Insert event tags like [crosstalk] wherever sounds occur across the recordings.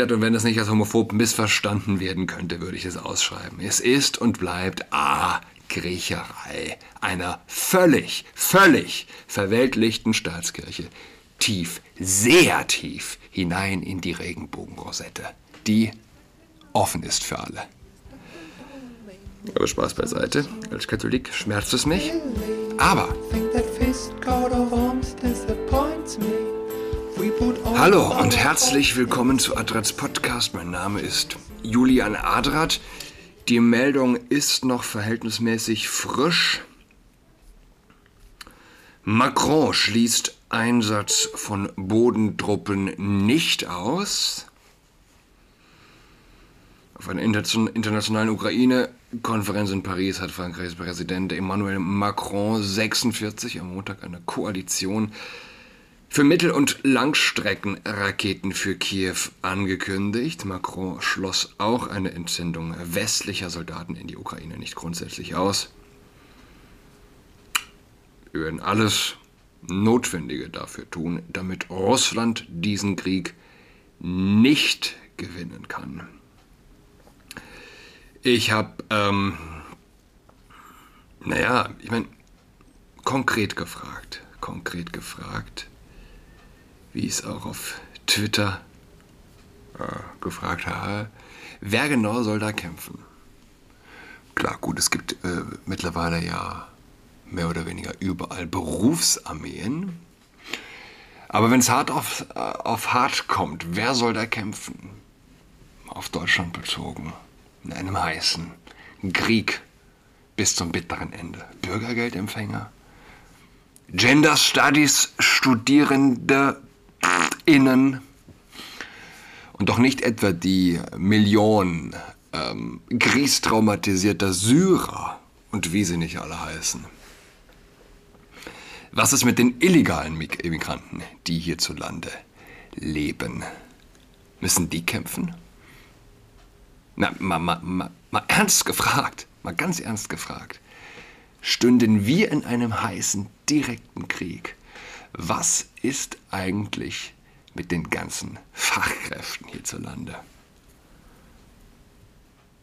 Und wenn das nicht als homophob missverstanden werden könnte, würde ich es ausschreiben. Es ist und bleibt A. Griecherei einer völlig, völlig verweltlichten Staatskirche. Tief, sehr tief hinein in die Regenbogenrosette, die offen ist für alle. Aber Spaß beiseite. Als Katholik schmerzt es mich. Aber. Hallo und herzlich willkommen zu Adrats Podcast. Mein Name ist Julian Adrat. Die Meldung ist noch verhältnismäßig frisch. Macron schließt Einsatz von Bodentruppen nicht aus. Auf einer internationalen Ukraine-Konferenz in Paris hat Frankreichs Präsident Emmanuel Macron 46 am Montag eine Koalition für Mittel- und Langstreckenraketen für Kiew angekündigt. Macron schloss auch eine Entsendung westlicher Soldaten in die Ukraine nicht grundsätzlich aus. Wir werden alles Notwendige dafür tun, damit Russland diesen Krieg nicht gewinnen kann. Ich habe, ähm, naja, ich meine, konkret gefragt, konkret gefragt, wie ich es auch auf Twitter äh, gefragt habe, wer genau soll da kämpfen? Klar, gut, es gibt äh, mittlerweile ja mehr oder weniger überall Berufsarmeen. Aber wenn es hart auf, äh, auf hart kommt, wer soll da kämpfen? Auf Deutschland bezogen. In einem heißen Krieg bis zum bitteren Ende. Bürgergeldempfänger? Gender Studies Studierende innen und doch nicht etwa die Millionen ähm, kriegstraumatisierter Syrer und wie sie nicht alle heißen. Was ist mit den illegalen Immigranten, die hierzulande leben? Müssen die kämpfen? Na, mal, mal, mal, mal ernst gefragt, mal ganz ernst gefragt. Stünden wir in einem heißen, direkten Krieg, was ist eigentlich mit den ganzen Fachkräften hierzulande?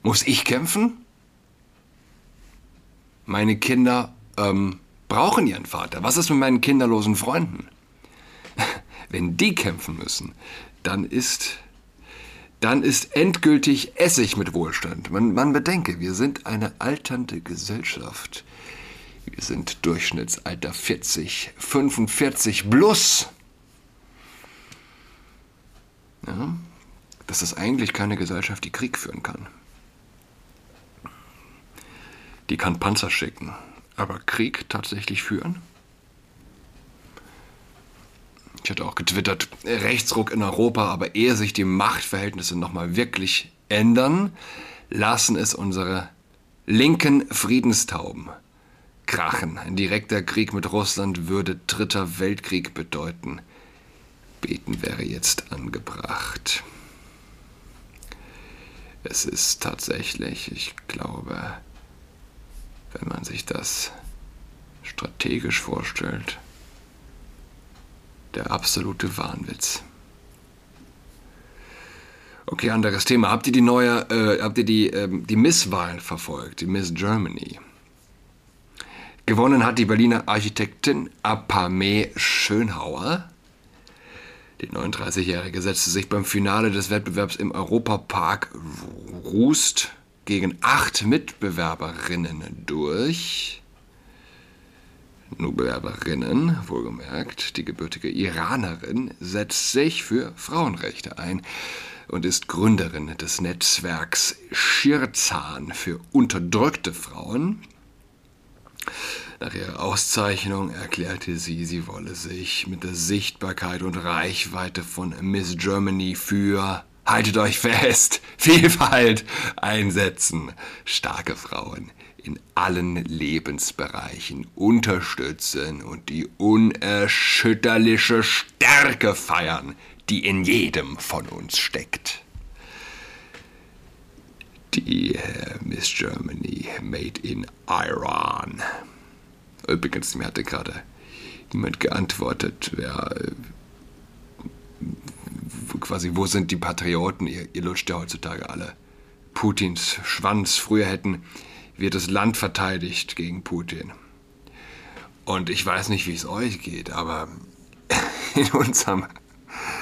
Muss ich kämpfen? Meine Kinder ähm, brauchen ihren Vater. Was ist mit meinen kinderlosen Freunden? [laughs] Wenn die kämpfen müssen, dann ist, dann ist endgültig Essig mit Wohlstand. Man, man bedenke, wir sind eine alternde Gesellschaft. Wir sind Durchschnittsalter 40, 45 plus. Ja, das ist eigentlich keine Gesellschaft, die Krieg führen kann. Die kann Panzer schicken, aber Krieg tatsächlich führen? Ich hatte auch getwittert, Rechtsruck in Europa, aber ehe sich die Machtverhältnisse nochmal wirklich ändern, lassen es unsere linken Friedenstauben krachen. Ein direkter Krieg mit Russland würde dritter Weltkrieg bedeuten. Beten wäre jetzt angebracht. Es ist tatsächlich, ich glaube, wenn man sich das strategisch vorstellt, der absolute Wahnwitz. Okay, anderes Thema. Habt ihr die neue, äh, habt ihr die, ähm, die Misswahl verfolgt, die Miss Germany? Gewonnen hat die Berliner Architektin Apame Schönhauer. Die 39-Jährige setzte sich beim Finale des Wettbewerbs im Europapark Rust gegen acht Mitbewerberinnen durch. Nur Bewerberinnen, wohlgemerkt, die gebürtige Iranerin setzt sich für Frauenrechte ein und ist Gründerin des Netzwerks Schirzan für unterdrückte Frauen. Nach ihrer Auszeichnung erklärte sie, sie wolle sich mit der Sichtbarkeit und Reichweite von Miss Germany für haltet euch fest, [laughs] Vielfalt einsetzen, starke Frauen in allen Lebensbereichen unterstützen und die unerschütterliche Stärke feiern, die in jedem von uns steckt. Die äh, Miss Germany made in Iran. Übrigens, mir hatte gerade jemand geantwortet, wer quasi, wo sind die Patrioten? Ihr, ihr lutscht ja heutzutage alle Putins Schwanz. Früher hätten wir das Land verteidigt gegen Putin. Und ich weiß nicht, wie es euch geht, aber [laughs] in unserem,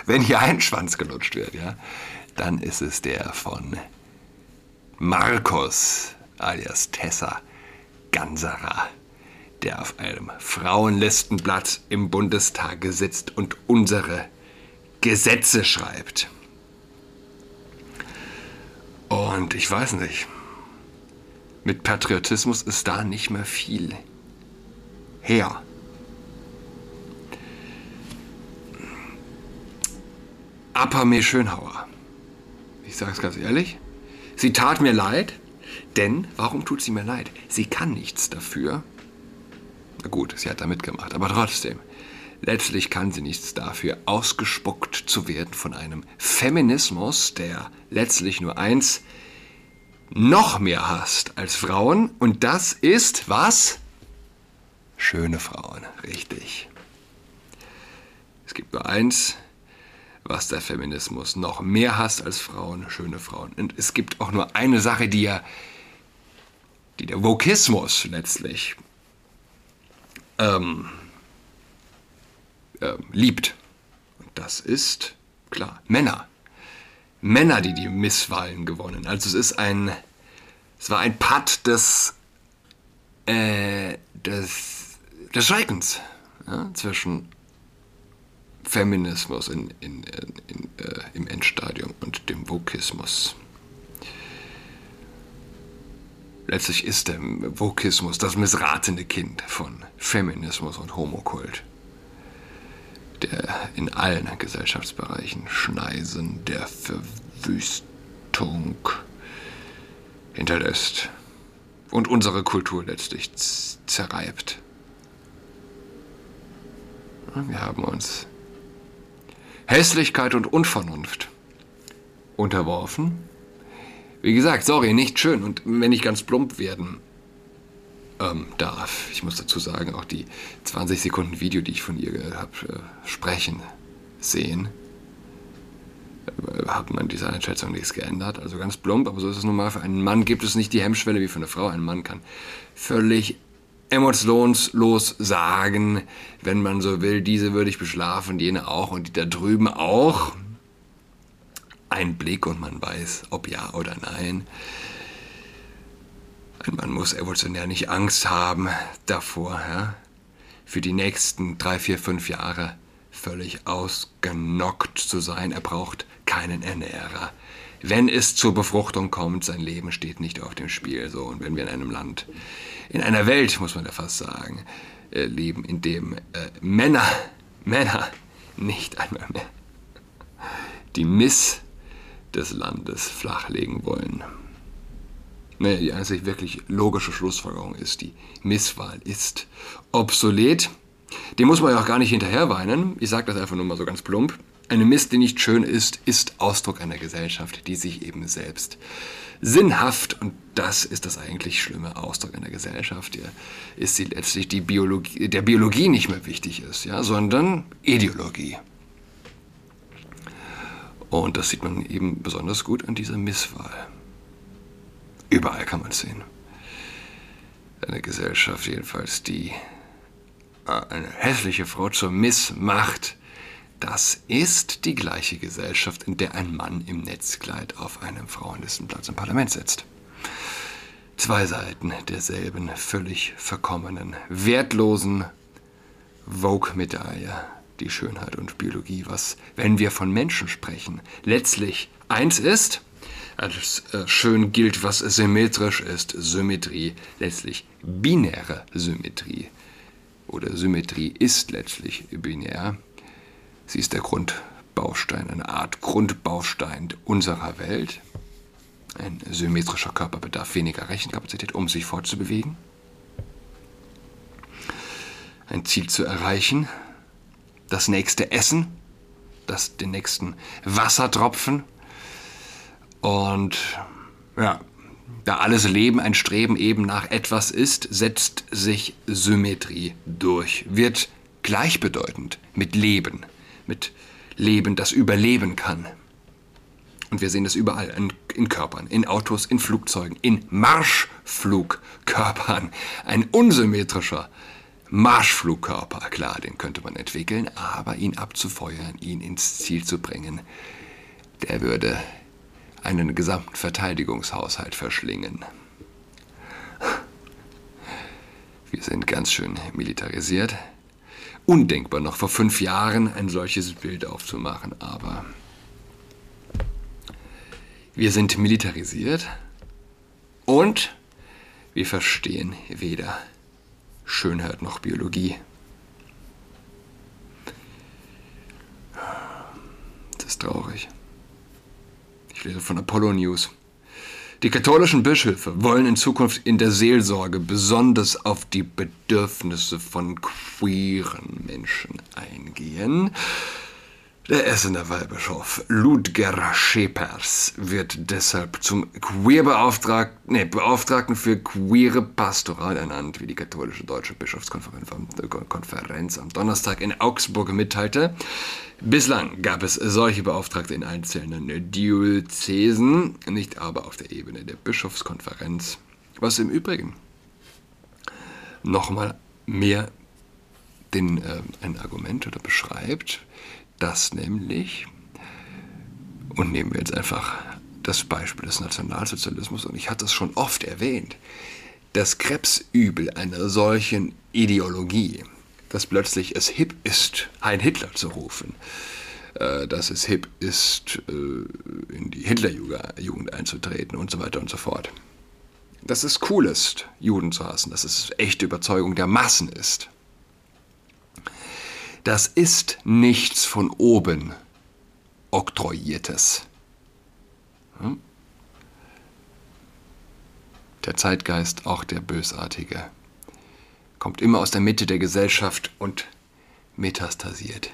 wenn hier ein Schwanz gelutscht wird, ja, dann ist es der von Markus alias Tessa Ganserer, der auf einem Frauenlistenblatt im Bundestag sitzt und unsere Gesetze schreibt. Und ich weiß nicht, mit Patriotismus ist da nicht mehr viel her. Apame Schönhauer. Ich sage es ganz ehrlich. Sie tat mir leid, denn warum tut sie mir leid? Sie kann nichts dafür. Na gut, sie hat da mitgemacht, aber trotzdem. Letztlich kann sie nichts dafür, ausgespuckt zu werden von einem Feminismus, der letztlich nur eins noch mehr hasst als Frauen. Und das ist was? Schöne Frauen, richtig. Es gibt nur eins, was der Feminismus noch mehr hasst als Frauen, schöne Frauen. Und es gibt auch nur eine Sache, die ja, die der Vokismus letztlich ähm, äh, liebt. Und das ist, klar, Männer. Männer, die die Misswahlen gewonnen. Also es ist ein, es war ein Patt des, äh, des, des Schreckens ja, zwischen Feminismus in, in, in, äh, im Endstadium und dem Vokismus. Letztlich ist der Vokismus das missratene Kind von Feminismus und Homokult, der in allen Gesellschaftsbereichen Schneisen der Verwüstung hinterlässt und unsere Kultur letztlich zerreibt. Wir haben uns Hässlichkeit und Unvernunft unterworfen. Wie gesagt, sorry, nicht schön. Und wenn ich ganz plump werden ähm, darf, ich muss dazu sagen, auch die 20 Sekunden Video, die ich von ihr habe äh, sprechen sehen, äh, hat man diese Einschätzung nichts geändert. Also ganz plump, aber so ist es nun mal. Für einen Mann gibt es nicht die Hemmschwelle wie für eine Frau. Ein Mann kann völlig emotionslos sagen, wenn man so will, diese würde ich beschlafen, jene auch und die da drüben auch. Ein Blick und man weiß, ob ja oder nein. Ein Mann muss evolutionär nicht Angst haben davor, ja? für die nächsten drei, vier, fünf Jahre völlig ausgenockt zu sein. Er braucht keinen Ernährer. Wenn es zur Befruchtung kommt, sein Leben steht nicht auf dem Spiel. So, und wenn wir in einem Land in einer Welt, muss man ja fast sagen, äh, leben, in dem äh, Männer, Männer nicht einmal mehr die Miss des Landes flachlegen wollen. Naja, die einzig wirklich logische Schlussfolgerung ist, die Misswahl ist obsolet. Dem muss man ja auch gar nicht hinterher weinen. Ich sage das einfach nur mal so ganz plump. Eine Mist, die nicht schön ist, ist Ausdruck einer Gesellschaft, die sich eben selbst sinnhaft, und das ist das eigentlich schlimme Ausdruck einer Gesellschaft, der ist sie letztlich die Biologie, der Biologie nicht mehr wichtig ist, ja, sondern Ideologie. Und das sieht man eben besonders gut an dieser Misswahl. Überall kann man es sehen. Eine Gesellschaft jedenfalls, die eine hässliche Frau zur Miss macht, das ist die gleiche Gesellschaft, in der ein Mann im Netzkleid auf einem Frauenlistenplatz im Parlament sitzt. Zwei Seiten derselben völlig verkommenen, wertlosen Vogue-Medaille. Die Schönheit und Biologie, was, wenn wir von Menschen sprechen, letztlich eins ist, als äh, schön gilt, was symmetrisch ist, Symmetrie, letztlich binäre Symmetrie. Oder Symmetrie ist letztlich binär. Sie ist der Grundbaustein, eine Art Grundbaustein unserer Welt. Ein symmetrischer Körper bedarf weniger Rechenkapazität, um sich fortzubewegen. Ein Ziel zu erreichen, das nächste Essen, das, den nächsten Wassertropfen. Und ja, da alles Leben ein Streben eben nach etwas ist, setzt sich Symmetrie durch, wird gleichbedeutend mit Leben mit Leben, das überleben kann. Und wir sehen das überall, in, in, Körpern, in Autos, in Flugzeugen, in Marschflugkörpern. Ein unsymmetrischer Marschflugkörper, klar, den könnte man entwickeln, aber ihn abzufeuern, ihn ins Ziel zu bringen, der würde einen gesamten Verteidigungshaushalt verschlingen. Wir sind ganz schön militarisiert. Undenkbar noch vor fünf Jahren ein solches Bild aufzumachen, aber wir sind militarisiert und wir verstehen weder Schönheit noch Biologie. Das ist traurig. Ich lese von Apollo News. Die katholischen Bischöfe wollen in Zukunft in der Seelsorge besonders auf die Bedürfnisse von queeren Menschen eingehen. Der Essener Weihbischof Ludger Schepers wird deshalb zum Queerbeauftragten, nee, Beauftragten für queere Pastoral ernannt, wie die katholische Deutsche Bischofskonferenz am Donnerstag in Augsburg mitteilte. Bislang gab es solche Beauftragte in einzelnen Diözesen, nicht aber auf der Ebene der Bischofskonferenz, was im Übrigen nochmal mehr den, äh, ein Argument oder beschreibt, dass nämlich, und nehmen wir jetzt einfach das Beispiel des Nationalsozialismus, und ich hatte es schon oft erwähnt, das Krebsübel einer solchen Ideologie, dass plötzlich es hip ist, ein Hitler zu rufen, äh, dass es hip ist, äh, in die Hitlerjugend einzutreten und so weiter und so fort. Dass es cool ist, Juden zu hassen, dass es echte Überzeugung der Massen ist das ist nichts von oben oktroyiertes. Hm? Der Zeitgeist, auch der bösartige, kommt immer aus der Mitte der Gesellschaft und metastasiert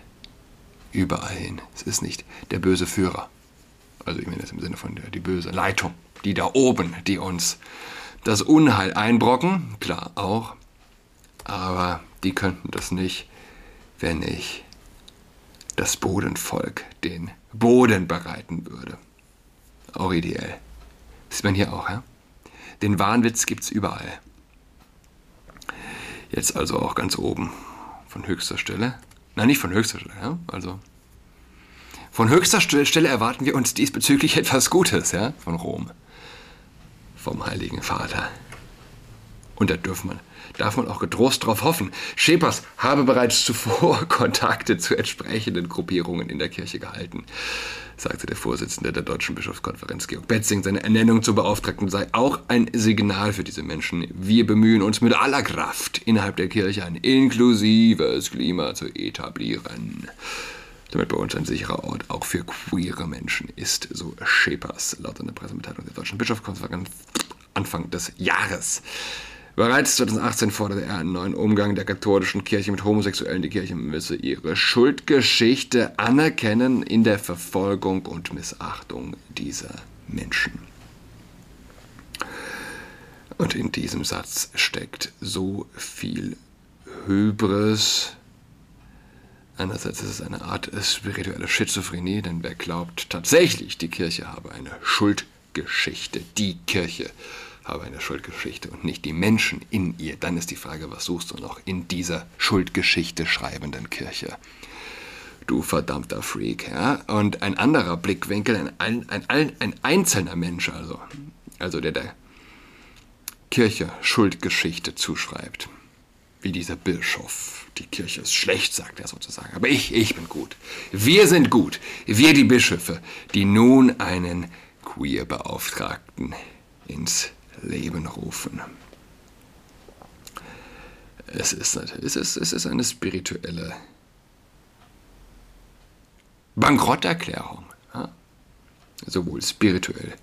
überall hin. Es ist nicht der böse Führer, also ich meine das im Sinne von der, die böse Leitung, die da oben, die uns das Unheil einbrocken, klar auch, aber die könnten das nicht wenn ich das Bodenvolk den Boden bereiten würde. Auch ideell. Sieht man hier auch, ja? Den Wahnwitz gibt es überall. Jetzt also auch ganz oben von höchster Stelle. Nein, nicht von höchster Stelle, ja? Also von höchster Stelle erwarten wir uns diesbezüglich [laughs] etwas Gutes, ja? Von Rom. Vom Heiligen Vater. Und da dürfen man darf man auch getrost darauf hoffen. Schepers habe bereits zuvor [laughs] Kontakte zu entsprechenden Gruppierungen in der Kirche gehalten, sagte der Vorsitzende der Deutschen Bischofskonferenz, Georg Betzing. Seine Ernennung zum Beauftragten sei auch ein Signal für diese Menschen. Wir bemühen uns mit aller Kraft, innerhalb der Kirche ein inklusives Klima zu etablieren damit bei uns ein sicherer Ort auch für queere Menschen ist, so Schepers laut einer Pressemitteilung der Deutschen Bischofskonferenz Anfang des Jahres. Bereits 2018 forderte er einen neuen Umgang der katholischen Kirche mit Homosexuellen. Die Kirche müsse ihre Schuldgeschichte anerkennen in der Verfolgung und Missachtung dieser Menschen. Und in diesem Satz steckt so viel Hybris. Einerseits ist es eine Art spirituelle Schizophrenie, denn wer glaubt tatsächlich, die Kirche habe eine Schuldgeschichte, die Kirche habe eine Schuldgeschichte und nicht die Menschen in ihr, dann ist die Frage, was suchst du noch in dieser Schuldgeschichte schreibenden Kirche? Du verdammter Freak, ja? Und ein anderer Blickwinkel, ein, ein, ein, ein einzelner Mensch, also, also der der Kirche Schuldgeschichte zuschreibt, wie dieser Bischof. Die Kirche ist schlecht, sagt er sozusagen. Aber ich, ich bin gut. Wir sind gut. Wir die Bischöfe, die nun einen Queer-Beauftragten ins Leben rufen. Es ist, es ist, es ist eine spirituelle Bankrotterklärung. Ja? Sowohl spirituell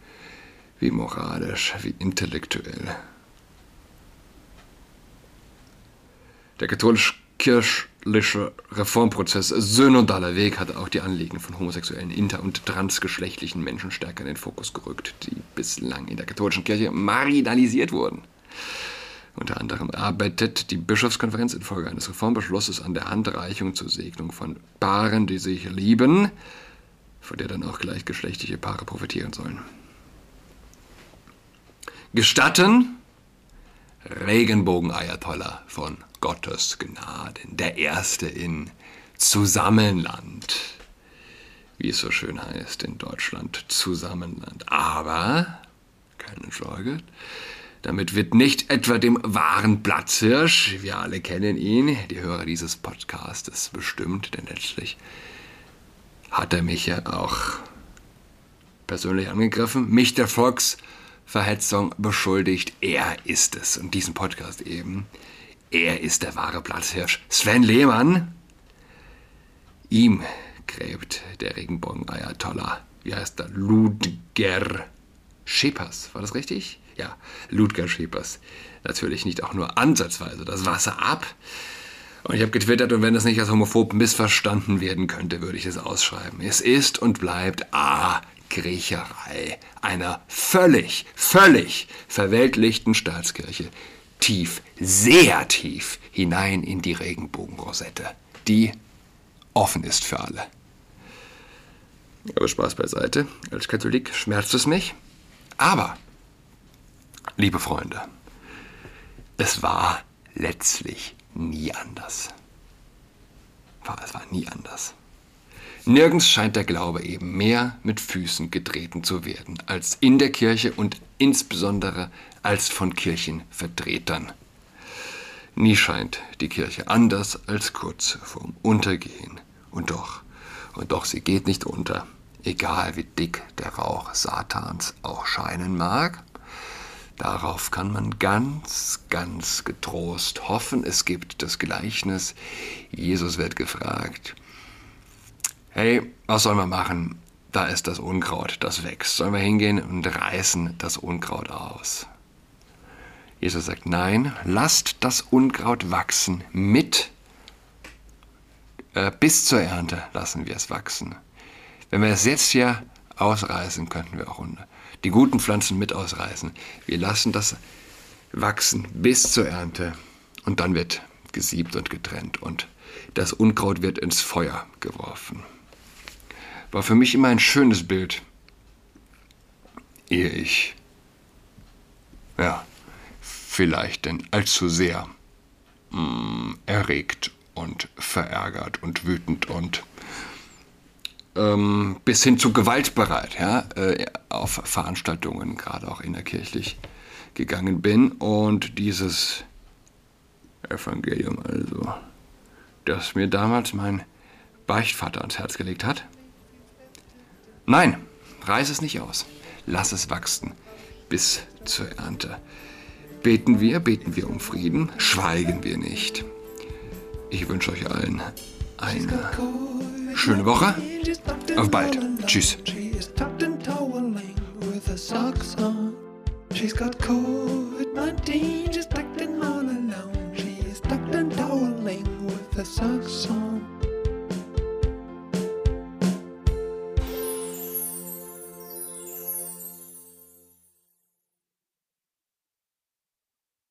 wie moralisch wie intellektuell. Der katholische kirchliche Reformprozess synodaler Weg hat auch die Anliegen von homosexuellen, inter- und transgeschlechtlichen Menschen stärker in den Fokus gerückt, die bislang in der katholischen Kirche marginalisiert wurden. Unter anderem arbeitet die Bischofskonferenz infolge eines Reformbeschlusses an der Handreichung zur Segnung von Paaren, die sich lieben, von der dann auch gleichgeschlechtliche Paare profitieren sollen. Gestatten Regenbogen-Ayatollah von Gottes Gnaden, der Erste in Zusammenland, wie es so schön heißt in Deutschland, Zusammenland. Aber, keine Sorge, damit wird nicht etwa dem wahren Platzhirsch, wir alle kennen ihn, die Hörer dieses Podcastes bestimmt, denn letztlich hat er mich ja auch persönlich angegriffen, mich der Volksverhetzung beschuldigt. Er ist es und diesen Podcast eben. Er ist der wahre Platzhirsch. Sven Lehmann. Ihm gräbt der Regenbogen-Ayatollah, wie heißt er, Ludger Schepers, war das richtig? Ja, Ludger Schepers. Natürlich nicht auch nur ansatzweise das Wasser ab. Und ich habe getwittert, und wenn das nicht als homophob missverstanden werden könnte, würde ich es ausschreiben. Es ist und bleibt A. Griecherei einer völlig, völlig verweltlichten Staatskirche. Tief, sehr tief hinein in die Regenbogenrosette, die offen ist für alle. Aber Spaß beiseite. Als Katholik schmerzt es mich. Aber, liebe Freunde, es war letztlich nie anders. Es war nie anders. Nirgends scheint der Glaube eben mehr mit Füßen getreten zu werden als in der Kirche und insbesondere als von Kirchenvertretern. Nie scheint die Kirche anders als kurz vorm Untergehen. Und doch, und doch, sie geht nicht unter, egal wie dick der Rauch Satans auch scheinen mag. Darauf kann man ganz, ganz getrost hoffen. Es gibt das Gleichnis, Jesus wird gefragt, hey, was sollen wir machen? Da ist das Unkraut, das wächst. Sollen wir hingehen und reißen das Unkraut aus? Jesus sagt, nein, lasst das Unkraut wachsen mit, äh, bis zur Ernte lassen wir es wachsen. Wenn wir es jetzt hier ausreißen, könnten wir auch die guten Pflanzen mit ausreißen. Wir lassen das wachsen bis zur Ernte und dann wird gesiebt und getrennt und das Unkraut wird ins Feuer geworfen. War für mich immer ein schönes Bild, ehe ich, ja, vielleicht denn allzu sehr mh, mm, erregt und verärgert und wütend und ähm, bis hin zu gewaltbereit ja, äh, auf Veranstaltungen, gerade auch innerkirchlich, gegangen bin. Und dieses Evangelium, also, das mir damals mein Beichtvater ans Herz gelegt hat, nein, reiß es nicht aus, lass es wachsen bis zur Ernte. Beten wir, beten wir um Frieden, schweigen wir nicht. Ich wünsche euch allen eine schöne Woche. Auf bald. Tschüss. She's got COVID-19, she's tucked in all alone. She is tucked and toweling with her socks on.